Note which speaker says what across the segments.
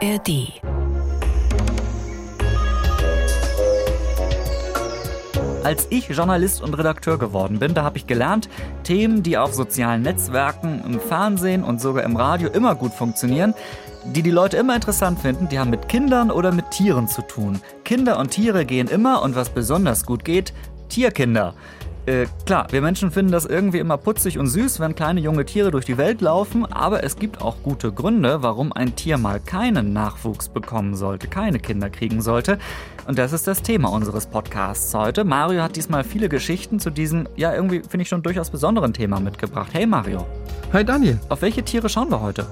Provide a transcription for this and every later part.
Speaker 1: ARD.
Speaker 2: Als ich Journalist und Redakteur geworden bin, da habe ich gelernt, Themen, die auf sozialen Netzwerken, im Fernsehen und sogar im Radio immer gut funktionieren, die die Leute immer interessant finden, die haben mit Kindern oder mit Tieren zu tun. Kinder und Tiere gehen immer und was besonders gut geht, Tierkinder. Äh, klar, wir Menschen finden das irgendwie immer putzig und süß, wenn kleine junge Tiere durch die Welt laufen, aber es gibt auch gute Gründe, warum ein Tier mal keinen Nachwuchs bekommen sollte, keine Kinder kriegen sollte. Und das ist das Thema unseres Podcasts heute. Mario hat diesmal viele Geschichten zu diesem, ja, irgendwie finde ich schon durchaus besonderen Thema mitgebracht. Hey Mario.
Speaker 3: Hi Daniel.
Speaker 2: Auf welche Tiere schauen wir heute?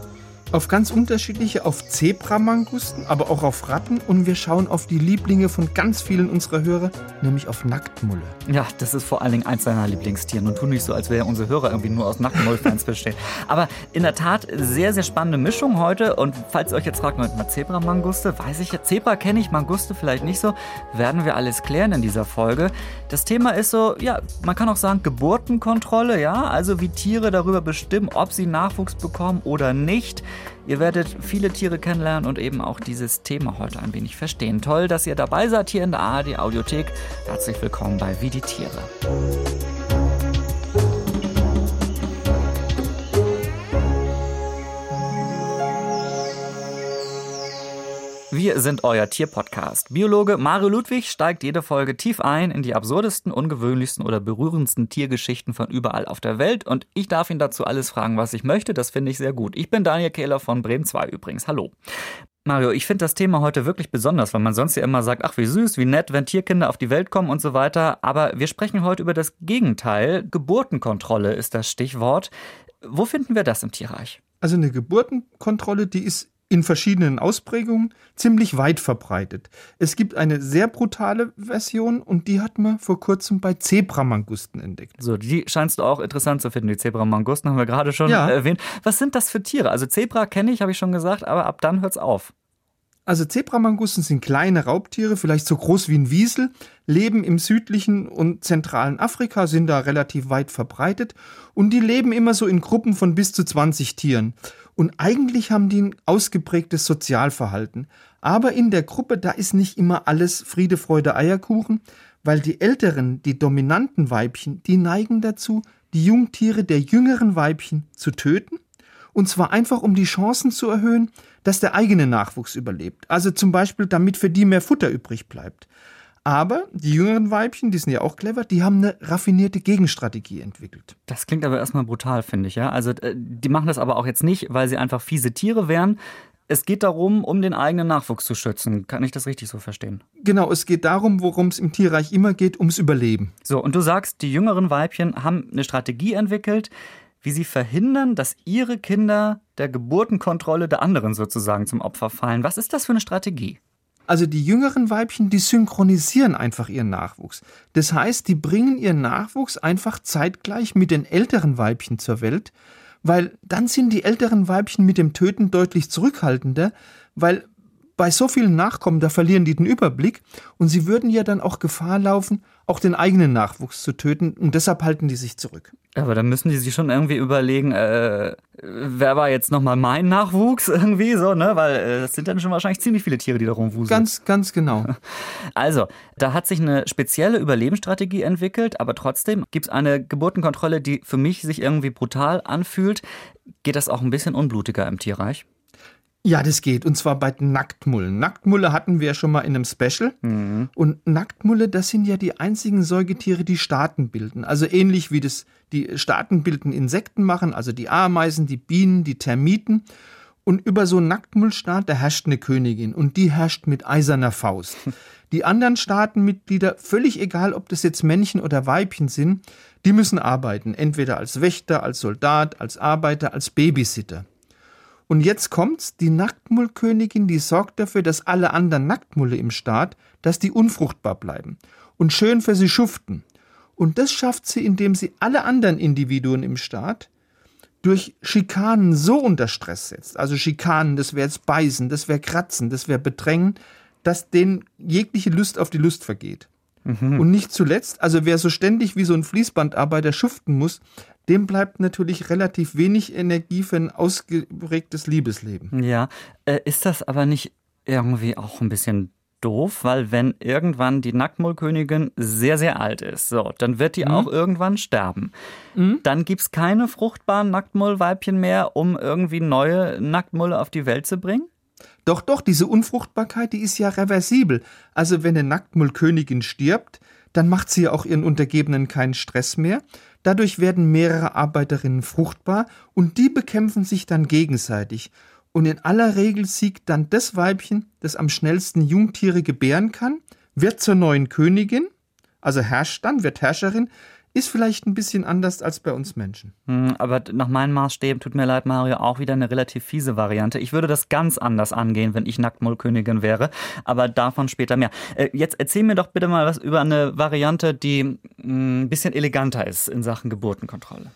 Speaker 3: Auf ganz unterschiedliche, auf Zebramangusten, aber auch auf Ratten und wir schauen auf die Lieblinge von ganz vielen unserer Hörer, nämlich auf Nacktmulle.
Speaker 2: Ja, das ist vor allen Dingen eins seiner Lieblingstiere und tu nicht so, als wäre unsere Hörer irgendwie nur aus Nacktmull-Fans bestehen. Aber in der Tat sehr, sehr spannende Mischung heute und falls ihr euch jetzt fragt, mal Zebramanguste, weiß ich ja, Zebra kenne ich, Manguste vielleicht nicht so, werden wir alles klären in dieser Folge. Das Thema ist so, ja, man kann auch sagen Geburtenkontrolle, ja, also wie Tiere darüber bestimmen, ob sie Nachwuchs bekommen oder nicht. Ihr werdet viele Tiere kennenlernen und eben auch dieses Thema heute ein wenig verstehen. Toll, dass ihr dabei seid hier in der ARD Audiothek. Herzlich willkommen bei Wie die Tiere. Wir sind euer Tierpodcast. Biologe Mario Ludwig steigt jede Folge tief ein in die absurdesten, ungewöhnlichsten oder berührendsten Tiergeschichten von überall auf der Welt und ich darf ihn dazu alles fragen, was ich möchte. Das finde ich sehr gut. Ich bin Daniel Kehler von Bremen 2 übrigens. Hallo. Mario, ich finde das Thema heute wirklich besonders, weil man sonst ja immer sagt, ach wie süß, wie nett, wenn Tierkinder auf die Welt kommen und so weiter. Aber wir sprechen heute über das Gegenteil. Geburtenkontrolle ist das Stichwort. Wo finden wir das im Tierreich?
Speaker 3: Also eine Geburtenkontrolle, die ist in verschiedenen Ausprägungen ziemlich weit verbreitet. Es gibt eine sehr brutale Version und die hat man vor kurzem bei Zebramangusten entdeckt.
Speaker 2: So, die scheinst du auch interessant zu finden, die Zebramangusten haben wir gerade schon ja. erwähnt. Was sind das für Tiere? Also Zebra kenne ich, habe ich schon gesagt, aber ab dann hört's auf.
Speaker 3: Also Zebramangusten sind kleine Raubtiere, vielleicht so groß wie ein Wiesel, leben im südlichen und zentralen Afrika, sind da relativ weit verbreitet und die leben immer so in Gruppen von bis zu 20 Tieren. Und eigentlich haben die ein ausgeprägtes Sozialverhalten. Aber in der Gruppe, da ist nicht immer alles Friede, Freude, Eierkuchen, weil die älteren, die dominanten Weibchen, die neigen dazu, die Jungtiere der jüngeren Weibchen zu töten. Und zwar einfach, um die Chancen zu erhöhen, dass der eigene Nachwuchs überlebt. Also zum Beispiel, damit für die mehr Futter übrig bleibt. Aber die jüngeren Weibchen, die sind ja auch clever, die haben eine raffinierte Gegenstrategie entwickelt.
Speaker 2: Das klingt aber erstmal brutal, finde ich, ja. Also äh, die machen das aber auch jetzt nicht, weil sie einfach fiese Tiere wären. Es geht darum, um den eigenen Nachwuchs zu schützen. Kann ich das richtig so verstehen?
Speaker 3: Genau, es geht darum, worum es im Tierreich immer geht, ums Überleben.
Speaker 2: So, und du sagst, die jüngeren Weibchen haben eine Strategie entwickelt, wie sie verhindern, dass ihre Kinder der Geburtenkontrolle der anderen sozusagen zum Opfer fallen. Was ist das für eine Strategie?
Speaker 3: Also die jüngeren Weibchen, die synchronisieren einfach ihren Nachwuchs. Das heißt, die bringen ihren Nachwuchs einfach zeitgleich mit den älteren Weibchen zur Welt, weil dann sind die älteren Weibchen mit dem Töten deutlich zurückhaltender, weil bei so vielen Nachkommen, da verlieren die den Überblick und sie würden ja dann auch Gefahr laufen, auch den eigenen Nachwuchs zu töten und deshalb halten die sich zurück.
Speaker 2: Aber dann müssen die sich schon irgendwie überlegen, äh, wer war jetzt nochmal mein Nachwuchs irgendwie so, ne? Weil äh, es sind dann schon wahrscheinlich ziemlich viele Tiere, die da rumwuseln.
Speaker 3: Ganz, ganz genau.
Speaker 2: Also, da hat sich eine spezielle Überlebensstrategie entwickelt, aber trotzdem gibt es eine Geburtenkontrolle, die für mich sich irgendwie brutal anfühlt. Geht das auch ein bisschen unblutiger im Tierreich?
Speaker 3: Ja, das geht. Und zwar bei Nacktmullen. Nacktmulle hatten wir ja schon mal in einem Special. Mhm. Und Nacktmulle, das sind ja die einzigen Säugetiere, die Staaten bilden. Also ähnlich wie das die staatenbildenden Insekten machen, also die Ameisen, die Bienen, die Termiten. Und über so einen Nacktmullstaat, da herrscht eine Königin. Und die herrscht mit eiserner Faust. Die anderen Staatenmitglieder, völlig egal, ob das jetzt Männchen oder Weibchen sind, die müssen arbeiten. Entweder als Wächter, als Soldat, als Arbeiter, als Babysitter. Und jetzt kommt's, die Nacktmullkönigin, die sorgt dafür, dass alle anderen Nacktmulle im Staat, dass die unfruchtbar bleiben und schön für sie schuften. Und das schafft sie, indem sie alle anderen Individuen im Staat durch Schikanen so unter Stress setzt. Also Schikanen, das wäre jetzt Beißen, das wäre Kratzen, das wäre Bedrängen, dass denen jegliche Lust auf die Lust vergeht. Mhm. Und nicht zuletzt, also wer so ständig wie so ein Fließbandarbeiter schuften muss, dem bleibt natürlich relativ wenig Energie für ein ausgeprägtes Liebesleben.
Speaker 2: Ja, äh, ist das aber nicht irgendwie auch ein bisschen doof, weil wenn irgendwann die Nacktmullkönigin sehr, sehr alt ist, so, dann wird die mhm. auch irgendwann sterben. Mhm. Dann gibt es keine fruchtbaren Nacktmullweibchen mehr, um irgendwie neue Nacktmulle auf die Welt zu bringen?
Speaker 3: Doch, doch, diese Unfruchtbarkeit, die ist ja reversibel. Also wenn eine Nacktmullkönigin stirbt, dann macht sie ja auch ihren Untergebenen keinen Stress mehr. Dadurch werden mehrere Arbeiterinnen fruchtbar und die bekämpfen sich dann gegenseitig. Und in aller Regel siegt dann das Weibchen, das am schnellsten Jungtiere gebären kann, wird zur neuen Königin, also herrscht dann, wird Herrscherin, ist vielleicht ein bisschen anders als bei uns Menschen.
Speaker 2: Hm, aber nach meinen Maßstäben, tut mir leid, Mario, auch wieder eine relativ fiese Variante. Ich würde das ganz anders angehen, wenn ich Nacktmullkönigin wäre. Aber davon später mehr. Äh, jetzt erzähl mir doch bitte mal was über eine Variante, die hm, ein bisschen eleganter ist in Sachen Geburtenkontrolle.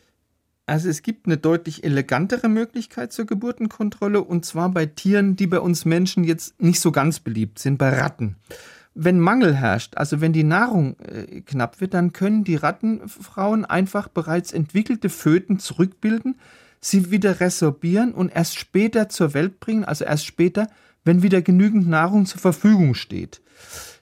Speaker 3: Also es gibt eine deutlich elegantere Möglichkeit zur Geburtenkontrolle und zwar bei Tieren, die bei uns Menschen jetzt nicht so ganz beliebt sind, bei Ratten wenn Mangel herrscht, also wenn die Nahrung äh, knapp wird, dann können die Rattenfrauen einfach bereits entwickelte Föten zurückbilden, sie wieder resorbieren und erst später zur Welt bringen, also erst später, wenn wieder genügend Nahrung zur Verfügung steht.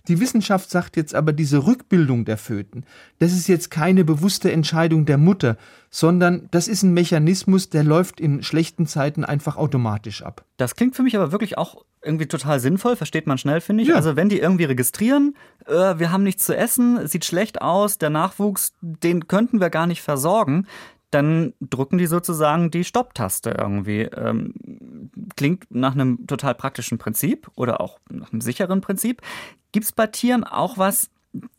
Speaker 3: Die Wissenschaft sagt jetzt aber, diese Rückbildung der Föten, das ist jetzt keine bewusste Entscheidung der Mutter, sondern das ist ein Mechanismus, der läuft in schlechten Zeiten einfach automatisch ab.
Speaker 2: Das klingt für mich aber wirklich auch irgendwie total sinnvoll, versteht man schnell, finde ich. Ja. Also wenn die irgendwie registrieren, äh, wir haben nichts zu essen, sieht schlecht aus, der Nachwuchs, den könnten wir gar nicht versorgen, dann drücken die sozusagen die Stopptaste irgendwie. Ähm, klingt nach einem total praktischen Prinzip oder auch nach einem sicheren Prinzip. Gibt es bei Tieren auch was,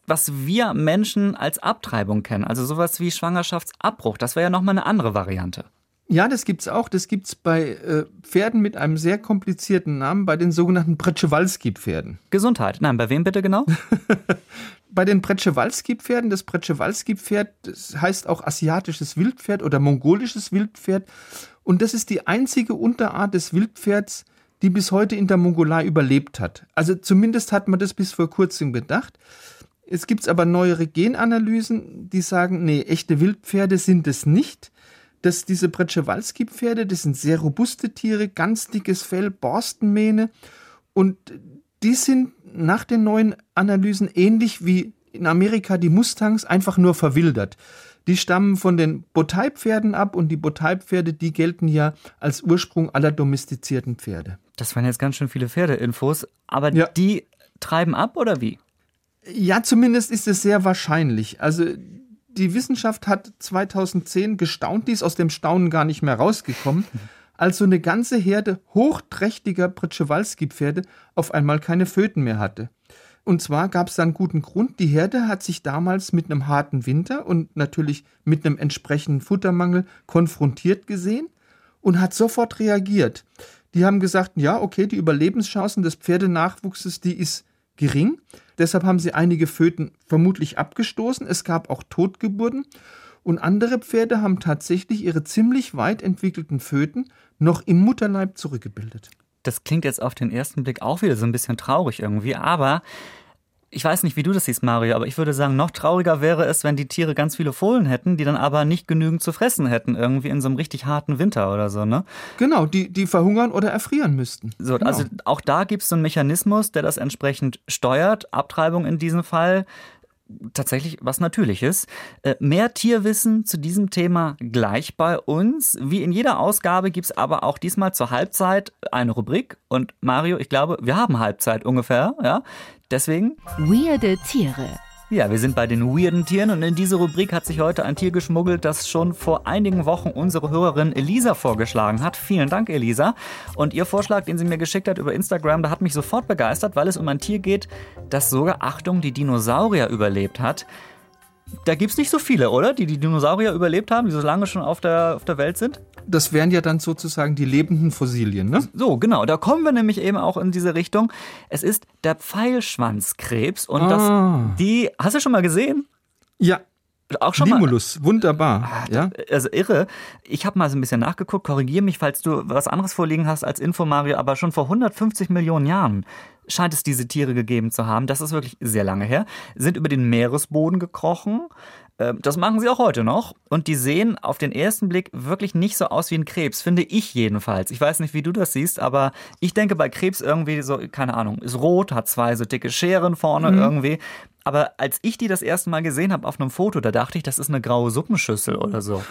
Speaker 2: was wir Menschen als Abtreibung kennen? Also sowas wie Schwangerschaftsabbruch. Das wäre ja nochmal eine andere Variante.
Speaker 3: Ja, das gibt's auch. Das gibt's bei äh, Pferden mit einem sehr komplizierten Namen, bei den sogenannten Pretschewalski-Pferden.
Speaker 2: Gesundheit. Nein, bei wem bitte genau?
Speaker 3: bei den Pretschewalski-Pferden. Das Pretschewalski-Pferd das heißt auch asiatisches Wildpferd oder mongolisches Wildpferd. Und das ist die einzige Unterart des Wildpferds, die bis heute in der Mongolei überlebt hat. Also zumindest hat man das bis vor kurzem gedacht. Es gibt aber neuere Genanalysen, die sagen, nee, echte Wildpferde sind es nicht dass diese Bretschewalski-Pferde, das sind sehr robuste Tiere, ganz dickes Fell, Borstenmähne und die sind nach den neuen Analysen ähnlich wie in Amerika die Mustangs einfach nur verwildert. Die stammen von den Botei-Pferden ab und die Botei-Pferde, die gelten ja als Ursprung aller domestizierten Pferde.
Speaker 2: Das waren jetzt ganz schön viele Pferdeinfos, aber ja. die treiben ab oder wie?
Speaker 3: Ja, zumindest ist es sehr wahrscheinlich. Also die Wissenschaft hat 2010 gestaunt, die ist aus dem Staunen gar nicht mehr rausgekommen, als so eine ganze Herde hochträchtiger Pritschewalski-Pferde auf einmal keine Föten mehr hatte. Und zwar gab es da einen guten Grund. Die Herde hat sich damals mit einem harten Winter und natürlich mit einem entsprechenden Futtermangel konfrontiert gesehen und hat sofort reagiert. Die haben gesagt, ja, okay, die Überlebenschancen des Pferdenachwuchses, die ist gering. Deshalb haben sie einige Föten vermutlich abgestoßen. Es gab auch Totgeburten. Und andere Pferde haben tatsächlich ihre ziemlich weit entwickelten Föten noch im Mutterleib zurückgebildet.
Speaker 2: Das klingt jetzt auf den ersten Blick auch wieder so ein bisschen traurig irgendwie, aber ich weiß nicht, wie du das siehst, Mario, aber ich würde sagen, noch trauriger wäre es, wenn die Tiere ganz viele Fohlen hätten, die dann aber nicht genügend zu fressen hätten, irgendwie in so einem richtig harten Winter oder so, ne?
Speaker 3: Genau, die, die verhungern oder erfrieren müssten.
Speaker 2: So,
Speaker 3: genau.
Speaker 2: also auch da gibt es so einen Mechanismus, der das entsprechend steuert, Abtreibung in diesem Fall tatsächlich was Natürliches. Äh, mehr Tierwissen zu diesem Thema gleich bei uns. Wie in jeder Ausgabe gibt es aber auch diesmal zur Halbzeit eine Rubrik. Und Mario, ich glaube, wir haben Halbzeit ungefähr. Ja? Deswegen.
Speaker 1: Weirde Tiere.
Speaker 2: Ja, wir sind bei den weirden Tieren und in diese Rubrik hat sich heute ein Tier geschmuggelt, das schon vor einigen Wochen unsere Hörerin Elisa vorgeschlagen hat. Vielen Dank, Elisa. Und ihr Vorschlag, den sie mir geschickt hat über Instagram, da hat mich sofort begeistert, weil es um ein Tier geht, das sogar, Achtung, die Dinosaurier überlebt hat. Da gibt es nicht so viele, oder? Die die Dinosaurier überlebt haben, die so lange schon auf der, auf der Welt sind?
Speaker 3: das wären ja dann sozusagen die lebenden Fossilien, ne?
Speaker 2: So, genau. Da kommen wir nämlich eben auch in diese Richtung. Es ist der Pfeilschwanzkrebs und ah. das, die, hast du schon mal gesehen?
Speaker 3: Ja, auch schon Limulus, mal, wunderbar.
Speaker 2: Ah, ja? Also irre. Ich habe mal so ein bisschen nachgeguckt, korrigiere mich, falls du was anderes vorliegen hast als Info, Mario, aber schon vor 150 Millionen Jahren scheint es diese Tiere gegeben zu haben. Das ist wirklich sehr lange her. Sind über den Meeresboden gekrochen, Ähm, das machen sie auch heute noch. Und die sehen auf den ersten Blick wirklich nicht so aus wie ein Krebs, finde ich jedenfalls. Ich weiß nicht, wie du das siehst, aber ich denke bei Krebs irgendwie so, keine Ahnung, ist rot, hat zwei so dicke Scheren vorne mhm. irgendwie. Aber als ich die das erste Mal gesehen habe auf einem Foto, da dachte ich, das ist eine graue Suppenschüssel oder so.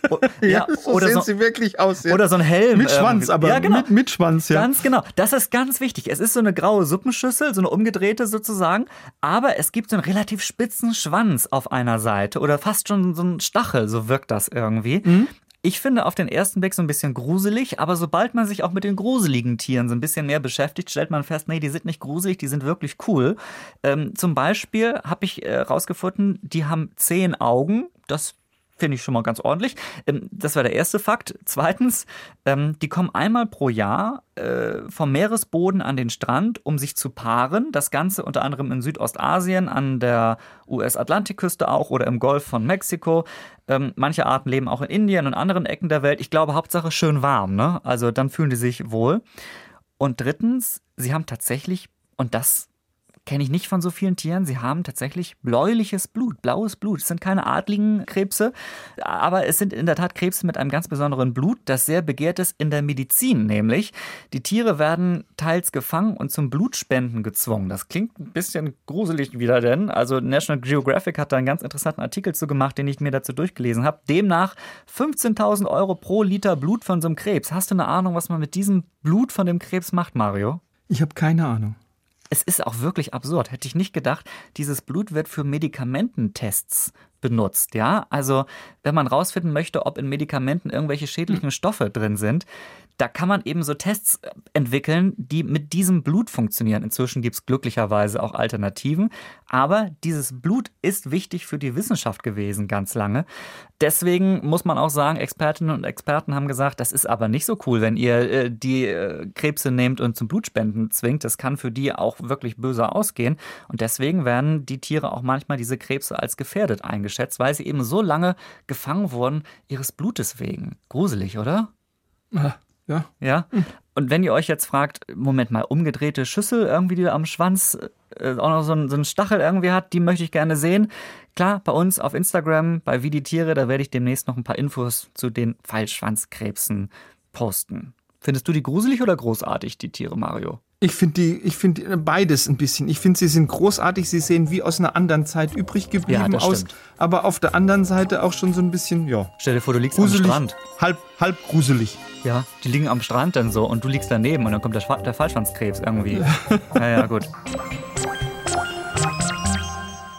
Speaker 3: ja, ja, so oder sehen so, sie wirklich aus. Ja.
Speaker 2: Oder so ein Helm.
Speaker 3: Mit Schwanz, aber ja, genau. mit, mit Schwanz, ja.
Speaker 2: Ganz genau. Das ist ganz wichtig. Es ist so eine graue Suppenschüssel, so eine umgedrehte sozusagen, aber es gibt so einen relativ spitzen Schwanz auf einer Seite oder fast schon so ein Stachel, so wirkt das irgendwie. Mhm. Ich finde auf den ersten Blick so ein bisschen gruselig, aber sobald man sich auch mit den gruseligen Tieren so ein bisschen mehr beschäftigt, stellt man fest, nee, die sind nicht gruselig, die sind wirklich cool. Ähm, zum Beispiel habe ich herausgefunden, äh, die haben zehn Augen. Das Finde ich schon mal ganz ordentlich. Ähm, das war der erste Fakt. Zweitens, ähm, die kommen einmal pro Jahr äh, vom Meeresboden an den Strand, um sich zu paaren. Das Ganze unter anderem in Südostasien, an der US-Atlantikküste auch oder im Golf von Mexiko. Ähm, manche Arten leben auch in Indien und anderen Ecken der Welt. Ich glaube, Hauptsache schön warm. Ne? Also dann fühlen die sich wohl. Und drittens, sie haben tatsächlich, und das kenne ich nicht von so vielen Tieren. Sie haben tatsächlich bläuliches Blut, blaues Blut. Es sind keine adligen Krebse, aber es sind in der Tat Krebse mit einem ganz besonderen Blut, das sehr begehrt ist in der Medizin, nämlich die Tiere werden teils gefangen und zum Blutspenden gezwungen. Das klingt ein bisschen gruselig wieder, denn also National Geographic hat da einen ganz interessanten Artikel zu gemacht, den ich mir dazu durchgelesen habe. Demnach 15.000 Euro pro Liter Blut von so einem Krebs. Hast du eine Ahnung, was man mit diesem Blut von dem Krebs macht, Mario?
Speaker 3: Ich habe keine Ahnung
Speaker 2: es ist auch wirklich absurd. Hätte ich nicht gedacht, dieses Blut wird für Medikamententests benutzt, ja? Also, wenn man rausfinden möchte, ob in Medikamenten irgendwelche schädlichen Stoffe drin sind, da kann man eben so Tests äh, entwickeln, die mit diesem Blut funktionieren. Inzwischen gibt es glücklicherweise auch Alternativen. Aber dieses Blut ist wichtig für die Wissenschaft gewesen, ganz lange. Deswegen muss man auch sagen, Expertinnen und Experten haben gesagt, das ist aber nicht so cool, wenn ihr äh, die äh, Krebse nehmt und zum Blutspenden zwingt. Das kann für die auch wirklich böse ausgehen. Und deswegen werden die Tiere auch manchmal diese Krebse als gefährdet eingeschätzt, weil sie eben so lange gefangen wurden ihres Blutes wegen. Gruselig, oder?
Speaker 3: Ja. Ja.
Speaker 2: Ja. Und wenn ihr euch jetzt fragt, Moment mal, umgedrehte Schüssel irgendwie, die am Schwanz äh, auch noch so einen, so einen Stachel irgendwie hat, die möchte ich gerne sehen. Klar, bei uns auf Instagram, bei Wie die Tiere, da werde ich demnächst noch ein paar Infos zu den Fallschwanzkrebsen posten. Findest du die gruselig oder großartig, die Tiere, Mario?
Speaker 3: Ich finde die, ich finde beides ein bisschen. Ich finde, sie sind großartig. Sie sehen wie aus einer anderen Zeit übrig geblieben ja, aus. Aber auf der anderen Seite auch schon so ein bisschen, ja.
Speaker 2: Stell dir vor, du liegst gruselig, am Strand.
Speaker 3: Halb, halb gruselig.
Speaker 2: Ja, die liegen am Strand dann so und du liegst daneben und dann kommt der, der Fallschwanzkrebs irgendwie. ja, ja, gut.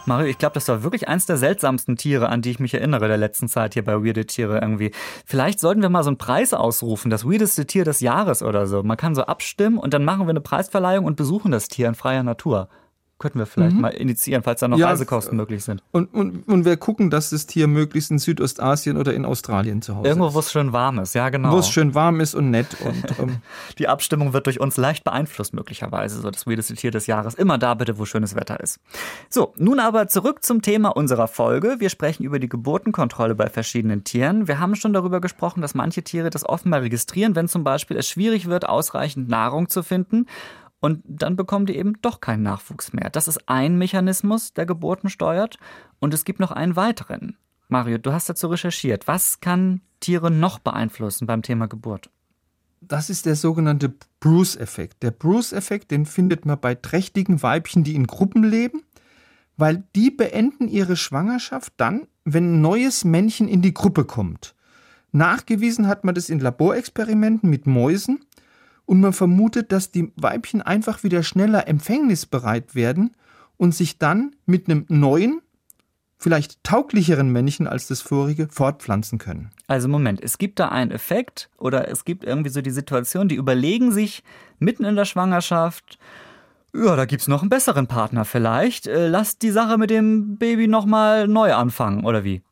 Speaker 2: Mario, ich glaube, das war wirklich eins der seltsamsten Tiere, an die ich mich erinnere der letzten Zeit hier bei Weirde Tiere irgendwie. Vielleicht sollten wir mal so einen Preis ausrufen, das weirdeste Tier des Jahres oder so. Man kann so abstimmen und dann machen wir eine Preisverleihung und besuchen das Tier in freier Natur. Könnten wir vielleicht mhm. mal initiieren, falls da noch ja, Reisekosten möglich sind.
Speaker 3: Und, und, und wir gucken, dass das Tier möglichst in Südostasien oder in Australien zu Hause
Speaker 2: Irgendwo, wo es schön warm ist, ja genau.
Speaker 3: Wo es schön warm ist und nett. Und,
Speaker 2: ähm Die Abstimmung wird durch uns leicht beeinflusst möglicherweise, so das weirdeste Tier des Jahres. Immer da bitte, wo schönes Wetter ist. So, nun aber zurück zum Thema unserer Folge. Wir sprechen über die Geburtenkontrolle bei verschiedenen Tieren. Wir haben schon darüber gesprochen, dass manche Tiere das offenbar registrieren, wenn zum Beispiel es schwierig wird, ausreichend Nahrung zu finden. Und dann bekommen die eben doch keinen Nachwuchs mehr. Das ist ein Mechanismus, der Geburten steuert. Und es gibt noch einen weiteren. Mario, du hast dazu recherchiert. Was kann Tiere noch beeinflussen beim Thema Geburt?
Speaker 3: Das ist der sogenannte Bruce-Effekt. Der Bruce-Effekt, den findet man bei trächtigen Weibchen, die in Gruppen leben, weil die beenden ihre Schwangerschaft dann, wenn ein neues Männchen in die Gruppe kommt. Nachgewiesen hat man das in Laborexperimenten mit Mäusen und man vermutet, dass die Weibchen einfach wieder schneller empfängnisbereit werden und sich dann mit einem neuen, vielleicht tauglicheren Männchen als das vorige fortpflanzen können.
Speaker 2: Also Moment, es gibt da einen Effekt oder es gibt irgendwie so die Situation, die überlegen sich mitten in der Schwangerschaft, ja, da gibt's noch einen besseren Partner vielleicht. Äh, lasst die Sache mit dem Baby nochmal neu anfangen, oder wie?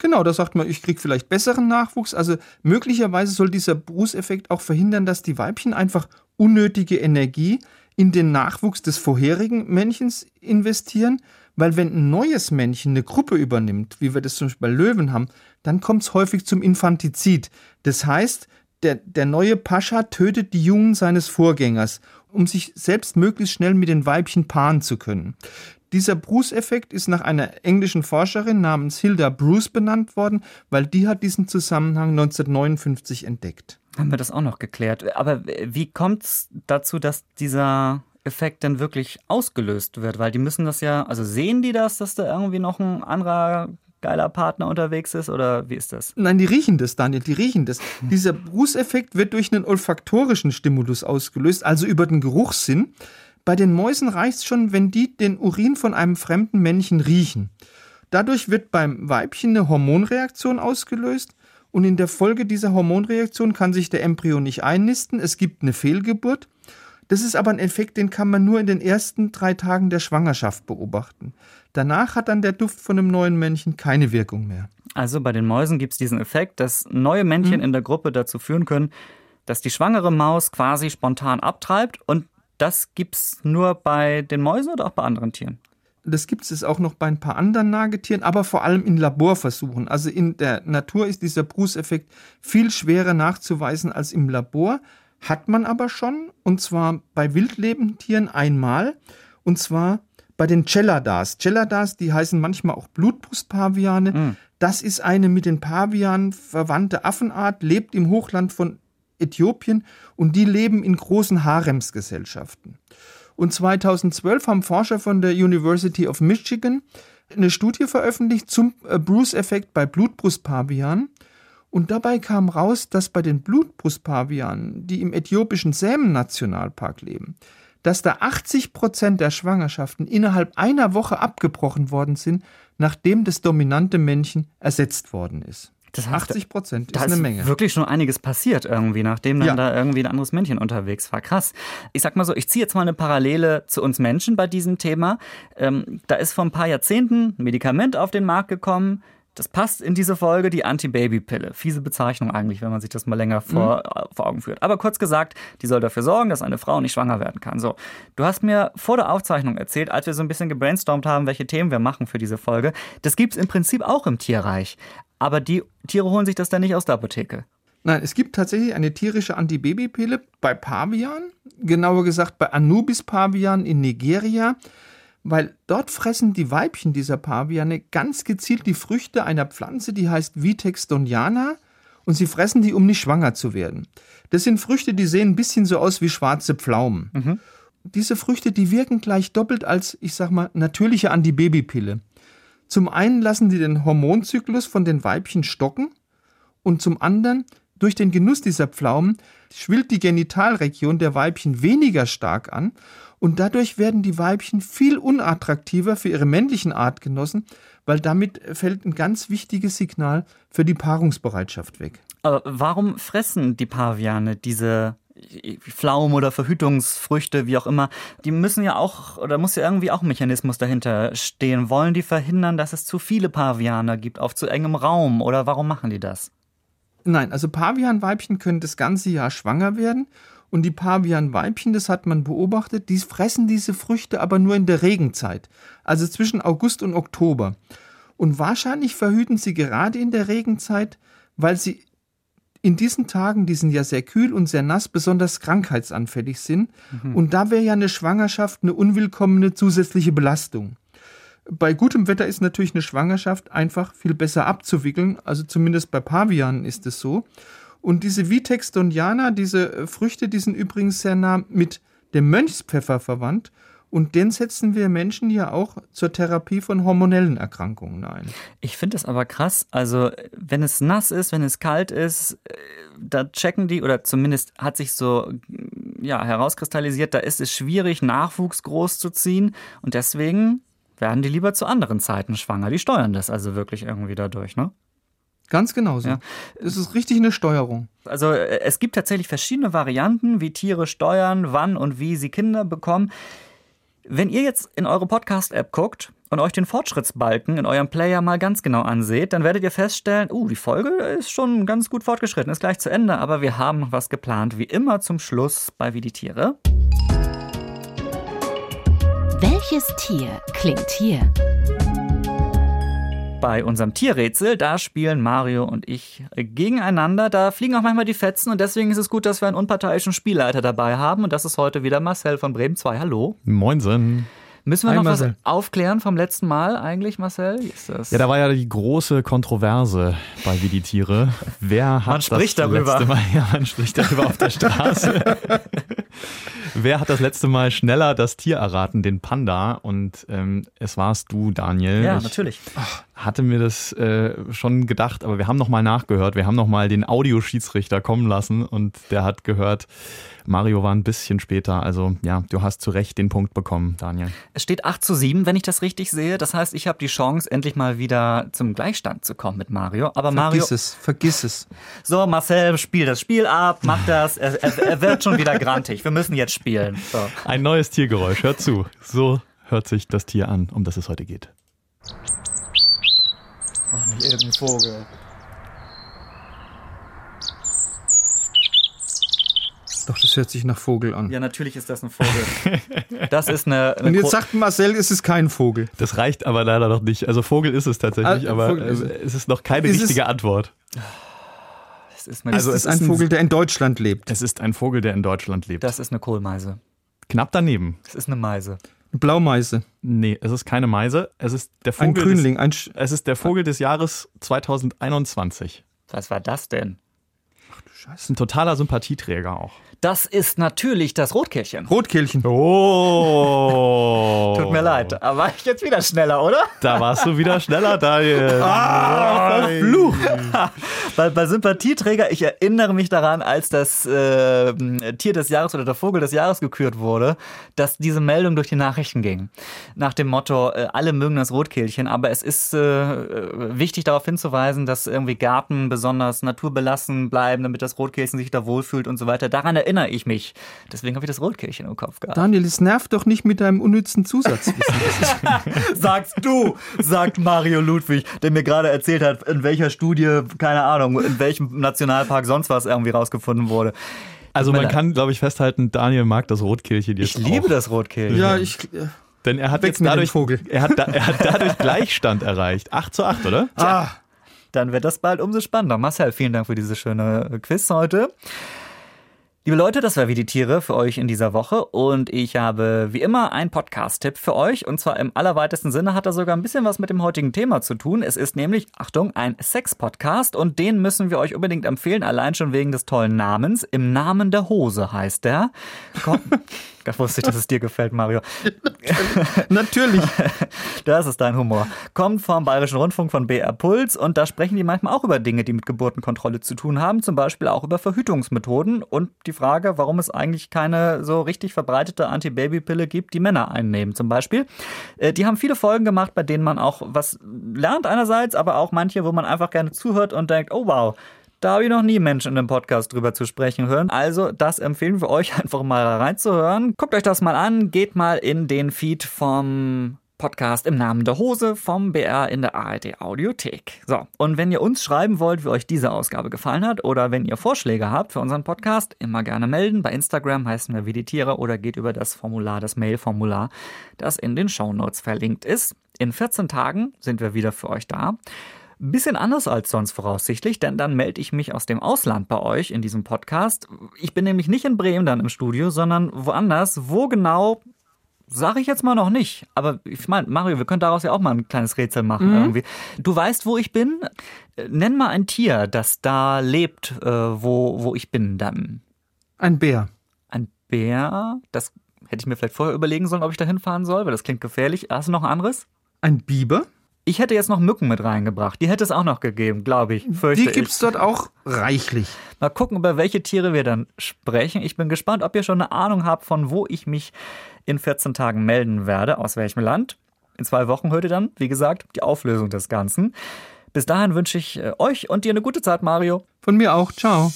Speaker 3: Genau, da sagt man, ich kriege vielleicht besseren Nachwuchs. Also möglicherweise soll dieser Bruce-Effekt auch verhindern, dass die Weibchen einfach unnötige Energie in den Nachwuchs des vorherigen Männchens investieren, weil wenn ein neues Männchen eine Gruppe übernimmt, wie wir das zum Beispiel bei Löwen haben, dann kommt es häufig zum Infantizid. Das heißt, der, der neue Pascha tötet die Jungen seines Vorgängers, um sich selbst möglichst schnell mit den Weibchen paaren zu können. Dieser Bruce-Effekt ist nach einer englischen Forscherin namens Hilda Bruce benannt worden, weil die hat diesen Zusammenhang 1959 entdeckt.
Speaker 2: Haben wir das auch noch geklärt. Aber wie kommt es dazu, dass dieser Effekt denn wirklich ausgelöst wird? Weil die müssen das ja, also sehen die das, dass da irgendwie noch ein anderer geiler Partner unterwegs ist oder wie ist das?
Speaker 3: Nein, die riechen das, Daniel, die riechen das. Dieser Bruce-Effekt wird durch einen olfaktorischen Stimulus ausgelöst, also über den Geruchssinn. Bei den Mäusen reicht es schon, wenn die den Urin von einem fremden Männchen riechen. Dadurch wird beim Weibchen eine Hormonreaktion ausgelöst und in der Folge dieser Hormonreaktion kann sich der Embryo nicht einnisten, es gibt eine Fehlgeburt. Das ist aber ein Effekt, den kann man nur in den ersten drei Tagen der Schwangerschaft beobachten. Danach hat dann der Duft von einem neuen Männchen keine Wirkung mehr.
Speaker 2: Also bei den Mäusen gibt es diesen Effekt, dass neue Männchen hm. in der Gruppe dazu führen können, dass die schwangere Maus quasi spontan abtreibt und das gibt es nur bei den Mäusen oder auch bei anderen Tieren?
Speaker 3: Das gibt es auch noch bei ein paar anderen Nagetieren, aber vor allem in Laborversuchen. Also in der Natur ist dieser Bruce-Effekt viel schwerer nachzuweisen als im Labor, hat man aber schon, und zwar bei wildlebenden Tieren einmal, und zwar bei den Celladas. Celladas, die heißen manchmal auch Blutbrustpaviane. Mm. Das ist eine mit den Pavianen verwandte Affenart, lebt im Hochland von Äthiopien und die leben in großen Haremsgesellschaften. Und 2012 haben Forscher von der University of Michigan eine Studie veröffentlicht zum äh, Bruce-Effekt bei Blutbrustpavianen. Und dabei kam raus, dass bei den Blutbrustpavianen, die im äthiopischen Sämen-Nationalpark leben, dass da 80 Prozent der Schwangerschaften innerhalb einer Woche abgebrochen worden sind, nachdem das dominante Männchen ersetzt worden ist.
Speaker 2: Das heißt, 80 Prozent ist eine Menge. wirklich schon einiges passiert irgendwie, nachdem dann ja. da irgendwie ein anderes Männchen unterwegs war. Krass. Ich sag mal so, ich ziehe jetzt mal eine Parallele zu uns Menschen bei diesem Thema. Ähm, da ist vor ein paar Jahrzehnten ein Medikament auf den Markt gekommen, das passt in diese Folge, die Anti-Baby-Pille. Fiese Bezeichnung eigentlich, wenn man sich das mal länger vor, mhm. vor Augen führt. Aber kurz gesagt, die soll dafür sorgen, dass eine Frau nicht schwanger werden kann. So, du hast mir vor der Aufzeichnung erzählt, als wir so ein bisschen gebrainstormt haben, welche Themen wir machen für diese Folge. Das gibt es im Prinzip auch im Tierreich. Aber die Tiere holen sich das dann nicht aus der Apotheke.
Speaker 3: Nein, es gibt tatsächlich eine tierische Antibabypille bei Pavian, genauer gesagt bei Anubis Pavian in Nigeria, weil dort fressen die Weibchen dieser Paviane ganz gezielt die Früchte einer Pflanze, die heißt Vitex doniana, und sie fressen die, um nicht schwanger zu werden. Das sind Früchte, die sehen ein bisschen so aus wie schwarze Pflaumen. Mhm. Diese Früchte, die wirken gleich doppelt als, ich sag mal, natürliche Antibabypille. Zum einen lassen die den Hormonzyklus von den Weibchen stocken und zum anderen durch den Genuss dieser Pflaumen schwillt die Genitalregion der Weibchen weniger stark an und dadurch werden die Weibchen viel unattraktiver für ihre männlichen Artgenossen, weil damit fällt ein ganz wichtiges Signal für die Paarungsbereitschaft weg.
Speaker 2: Aber warum fressen die Paviane diese Pflaumen oder Verhütungsfrüchte, wie auch immer, die müssen ja auch, oder muss ja irgendwie auch ein Mechanismus dahinter stehen. Wollen die verhindern, dass es zu viele Pavianer gibt auf zu engem Raum oder warum machen die das?
Speaker 3: Nein, also Pavianweibchen können das ganze Jahr schwanger werden und die Pavianweibchen, das hat man beobachtet, die fressen diese Früchte aber nur in der Regenzeit, also zwischen August und Oktober. Und wahrscheinlich verhüten sie gerade in der Regenzeit, weil sie in diesen Tagen, die sind ja sehr kühl und sehr nass, besonders krankheitsanfällig sind. Mhm. Und da wäre ja eine Schwangerschaft eine unwillkommene zusätzliche Belastung. Bei gutem Wetter ist natürlich eine Schwangerschaft einfach viel besser abzuwickeln, also zumindest bei Pavianen ist es so. Und diese Vitex doniana, diese Früchte, die sind übrigens sehr nah mit dem Mönchspfeffer verwandt und den setzen wir Menschen ja auch zur Therapie von hormonellen Erkrankungen ein.
Speaker 2: Ich finde es aber krass. Also, wenn es nass ist, wenn es kalt ist, äh, da checken die, oder zumindest hat sich so ja, herauskristallisiert, da ist es schwierig, Nachwuchs groß zu ziehen. Und deswegen werden die lieber zu anderen Zeiten schwanger. Die steuern das also wirklich irgendwie dadurch, ne?
Speaker 3: Ganz genau so. Ja. Es ist richtig eine Steuerung.
Speaker 2: Also äh, es gibt tatsächlich verschiedene Varianten, wie Tiere steuern, wann und wie sie Kinder bekommen. Wenn ihr jetzt in eure Podcast-App guckt und euch den Fortschrittsbalken in eurem Player mal ganz genau anseht, dann werdet ihr feststellen, uh, die Folge ist schon ganz gut fortgeschritten, ist gleich zu Ende, aber wir haben noch was geplant, wie immer zum Schluss bei Wie die Tiere.
Speaker 1: Welches Tier klingt hier?
Speaker 2: Bei unserem Tierrätsel, da spielen Mario und ich gegeneinander. Da fliegen auch manchmal die Fetzen und deswegen ist es gut, dass wir einen unparteiischen Spielleiter dabei haben. Und das ist heute wieder Marcel von Bremen 2. Hallo.
Speaker 4: Moinsen.
Speaker 2: Müssen wir
Speaker 3: Hi,
Speaker 2: noch
Speaker 3: Marcel.
Speaker 2: was aufklären vom letzten Mal eigentlich, Marcel? Wie ist das?
Speaker 4: Ja, da war ja die große Kontroverse bei Wie die Tiere. Wer hat
Speaker 2: Man spricht
Speaker 4: das
Speaker 2: darüber.
Speaker 4: letzte Mal, ja, man spricht darüber auf der Straße. Wer hat das letzte Mal schneller das Tier erraten, den Panda? Und ähm, es warst du, Daniel.
Speaker 2: ja
Speaker 4: ich
Speaker 2: natürlich.
Speaker 4: hatte mir das äh, schon gedacht, aber wir haben nochmal nachgehört. Wir haben nochmal den Audioschiedsrichter kommen lassen und der hat gehört, Mario war ein bisschen später. Also ja, du hast zu Recht den Punkt bekommen, Daniel.
Speaker 2: Es steht 8 zu 7, wenn ich das richtig sehe. Das heißt, ich habe die Chance, endlich mal wieder zum Gleichstand zu kommen mit Mario. Aber Mario,
Speaker 3: Vergiss es, vergiss es.
Speaker 2: so Marcel, spiel das Spiel ab, mach das. Er, er, er wird schon wieder grantig. Wir müssen jetzt spielen. So.
Speaker 4: Ein neues Tiergeräusch, hört zu. So hört sich das Tier an, um das es heute geht.
Speaker 2: Ach, nicht irgendein Vogel.
Speaker 3: Doch, das hört sich nach Vogel an.
Speaker 2: Ja, natürlich ist das ein Vogel. Das ist eine. eine
Speaker 3: Und jetzt sagt Marcel, es ist kein Vogel.
Speaker 4: Das reicht aber leider noch nicht. Also Vogel ist es tatsächlich,
Speaker 3: Ah,
Speaker 4: aber es ist noch keine
Speaker 3: Ist es-
Speaker 4: richtige Antwort.
Speaker 2: das ist, eine,
Speaker 4: Also
Speaker 3: es
Speaker 4: es
Speaker 3: ist ein
Speaker 4: ein-
Speaker 3: Vogel, der in Deutschland lebt.
Speaker 4: Es ist ein Vogel, der in Deutschland lebt.
Speaker 2: das ist eine Kohlmeise.
Speaker 4: Knapp daneben.
Speaker 2: Das ist eine Meise.
Speaker 3: Eine Blaumeise.
Speaker 4: Nee, es ist keine Meise. Es ist der
Speaker 3: Ein
Speaker 4: Vogel.
Speaker 3: Grünling. Ein Sch
Speaker 4: Des, es ist der Vogel des Jahres 2021.
Speaker 2: Was war das denn?
Speaker 4: Das ist ein totaler Sympathieträger auch.
Speaker 2: Das ist natürlich das Rotkehlchen.
Speaker 3: Rotkehlchen.
Speaker 4: Oh.
Speaker 2: Tut mir leid, aber war ich jetzt wieder schneller, oder?
Speaker 4: Da warst du wieder schneller, Daniel.
Speaker 3: Ah, Fluch.
Speaker 2: Bei, bei Sympathieträger, ich erinnere mich daran, als das äh, Tier des Jahres oder der Vogel des Jahres gekürt wurde, dass diese Meldung durch die Nachrichten ging. Nach dem Motto, äh, alle mögen das Rotkehlchen, aber es ist äh, wichtig darauf hinzuweisen, dass irgendwie Gärten besonders naturbelassen bleiben, damit das Rotkehlchen sich da wohlfühlt und so weiter. Daran erinnere ich mich. Deswegen habe ich das Rotkehlchen im Kopf gehabt.
Speaker 3: Daniel, es nervt doch nicht mit deinem unnützen Zusatzwissen.
Speaker 2: Sagst du, sagt Mario Ludwig, der mir gerade erzählt hat, in welcher Studie, keine Ahnung, in welchem Nationalpark sonst was irgendwie rausgefunden wurde.
Speaker 4: Also man kann, glaube ich, festhalten, Daniel mag das Rotkehlchen jetzt
Speaker 2: Ich liebe
Speaker 4: auch.
Speaker 2: das Rotkehlchen.
Speaker 3: ja, ich. äh,
Speaker 4: Denn er hat
Speaker 3: Weg
Speaker 4: jetzt dadurch,
Speaker 3: Vogel.
Speaker 4: Er hat, da, er hat dadurch Gleichstand erreicht. 8 zu 8, oder?
Speaker 3: Ah,
Speaker 2: Dann wird das bald umso spannender. Marcel, vielen Dank für diese schöne Quiz heute. Liebe Leute, das war wie die Tiere für euch in dieser Woche und ich habe wie immer einen Podcast-Tipp für euch und zwar im allerweitesten Sinne hat er sogar ein bisschen was mit dem heutigen Thema zu tun. Es ist nämlich, Achtung, ein Sex-Podcast und den müssen wir euch unbedingt empfehlen, allein schon wegen des tollen Namens. Im Namen der Hose heißt der. Da wusste ich, dass es dir gefällt, Mario.
Speaker 3: natürlich.
Speaker 2: Das ist dein Humor. Kommt vom Bayerischen Rundfunk von BR Puls und da sprechen die manchmal auch über Dinge, die mit Geburtenkontrolle zu tun haben, zum Beispiel auch über Verhütungsmethoden und die Frage, warum es eigentlich keine so richtig verbreitete Antibabypille gibt, die Männer einnehmen zum Beispiel. Äh, Die haben viele Folgen gemacht, bei denen man auch was lernt einerseits, aber auch manche, wo man einfach gerne zuhört und denkt, oh wow, da habe ich noch nie Menschen in einem Podcast drüber zu sprechen hören. Also, das empfehlen wir euch einfach mal reinzuhören. Guckt euch das mal an, geht mal in den Feed vom Podcast im Namen der Hose vom BR in der ARD Audiothek. So, und wenn ihr uns schreiben wollt, wie euch diese Ausgabe gefallen hat oder wenn ihr Vorschläge habt für unseren Podcast, immer gerne melden. Bei Instagram heißen wir wie die Tiere oder geht über das Formular, das Mail-Formular, das in den Shownotes verlinkt ist. In 14 Tagen sind wir wieder für euch da. Bisschen anders als sonst voraussichtlich, denn dann melde ich mich aus dem Ausland bei euch in diesem Podcast. Ich bin nämlich nicht in Bremen dann im Studio, sondern woanders. Wo genau, sage ich jetzt mal noch nicht. Aber ich meine, Mario, wir können daraus ja auch mal ein kleines Rätsel machen irgendwie. Du weißt, wo ich bin? Äh, Nenn mal ein Tier, das da lebt, äh, wo, wo ich bin dann.
Speaker 3: Ein Bär.
Speaker 2: Ein Bär? Das hätte ich mir vielleicht vorher überlegen sollen, ob ich da hinfahren soll, weil das klingt gefährlich. Hast du noch ein anderes?
Speaker 3: Ein Biber.
Speaker 2: Ich hätte jetzt noch Mücken mit reingebracht. Die hätte es auch noch gegeben, glaube ich.
Speaker 3: Die
Speaker 2: ich.
Speaker 3: gibt's dort auch reichlich.
Speaker 2: Mal gucken, über welche Tiere wir dann sprechen. Ich bin gespannt, ob ihr schon eine Ahnung habt, von wo ich mich in 14 Tagen melden werde, aus welchem Land. In zwei Wochen hört ihr dann, wie gesagt, die Auflösung des Ganzen. Bis dahin wünsche ich äh, euch und dir eine gute Zeit, Mario.
Speaker 3: Von mir auch. Ciao.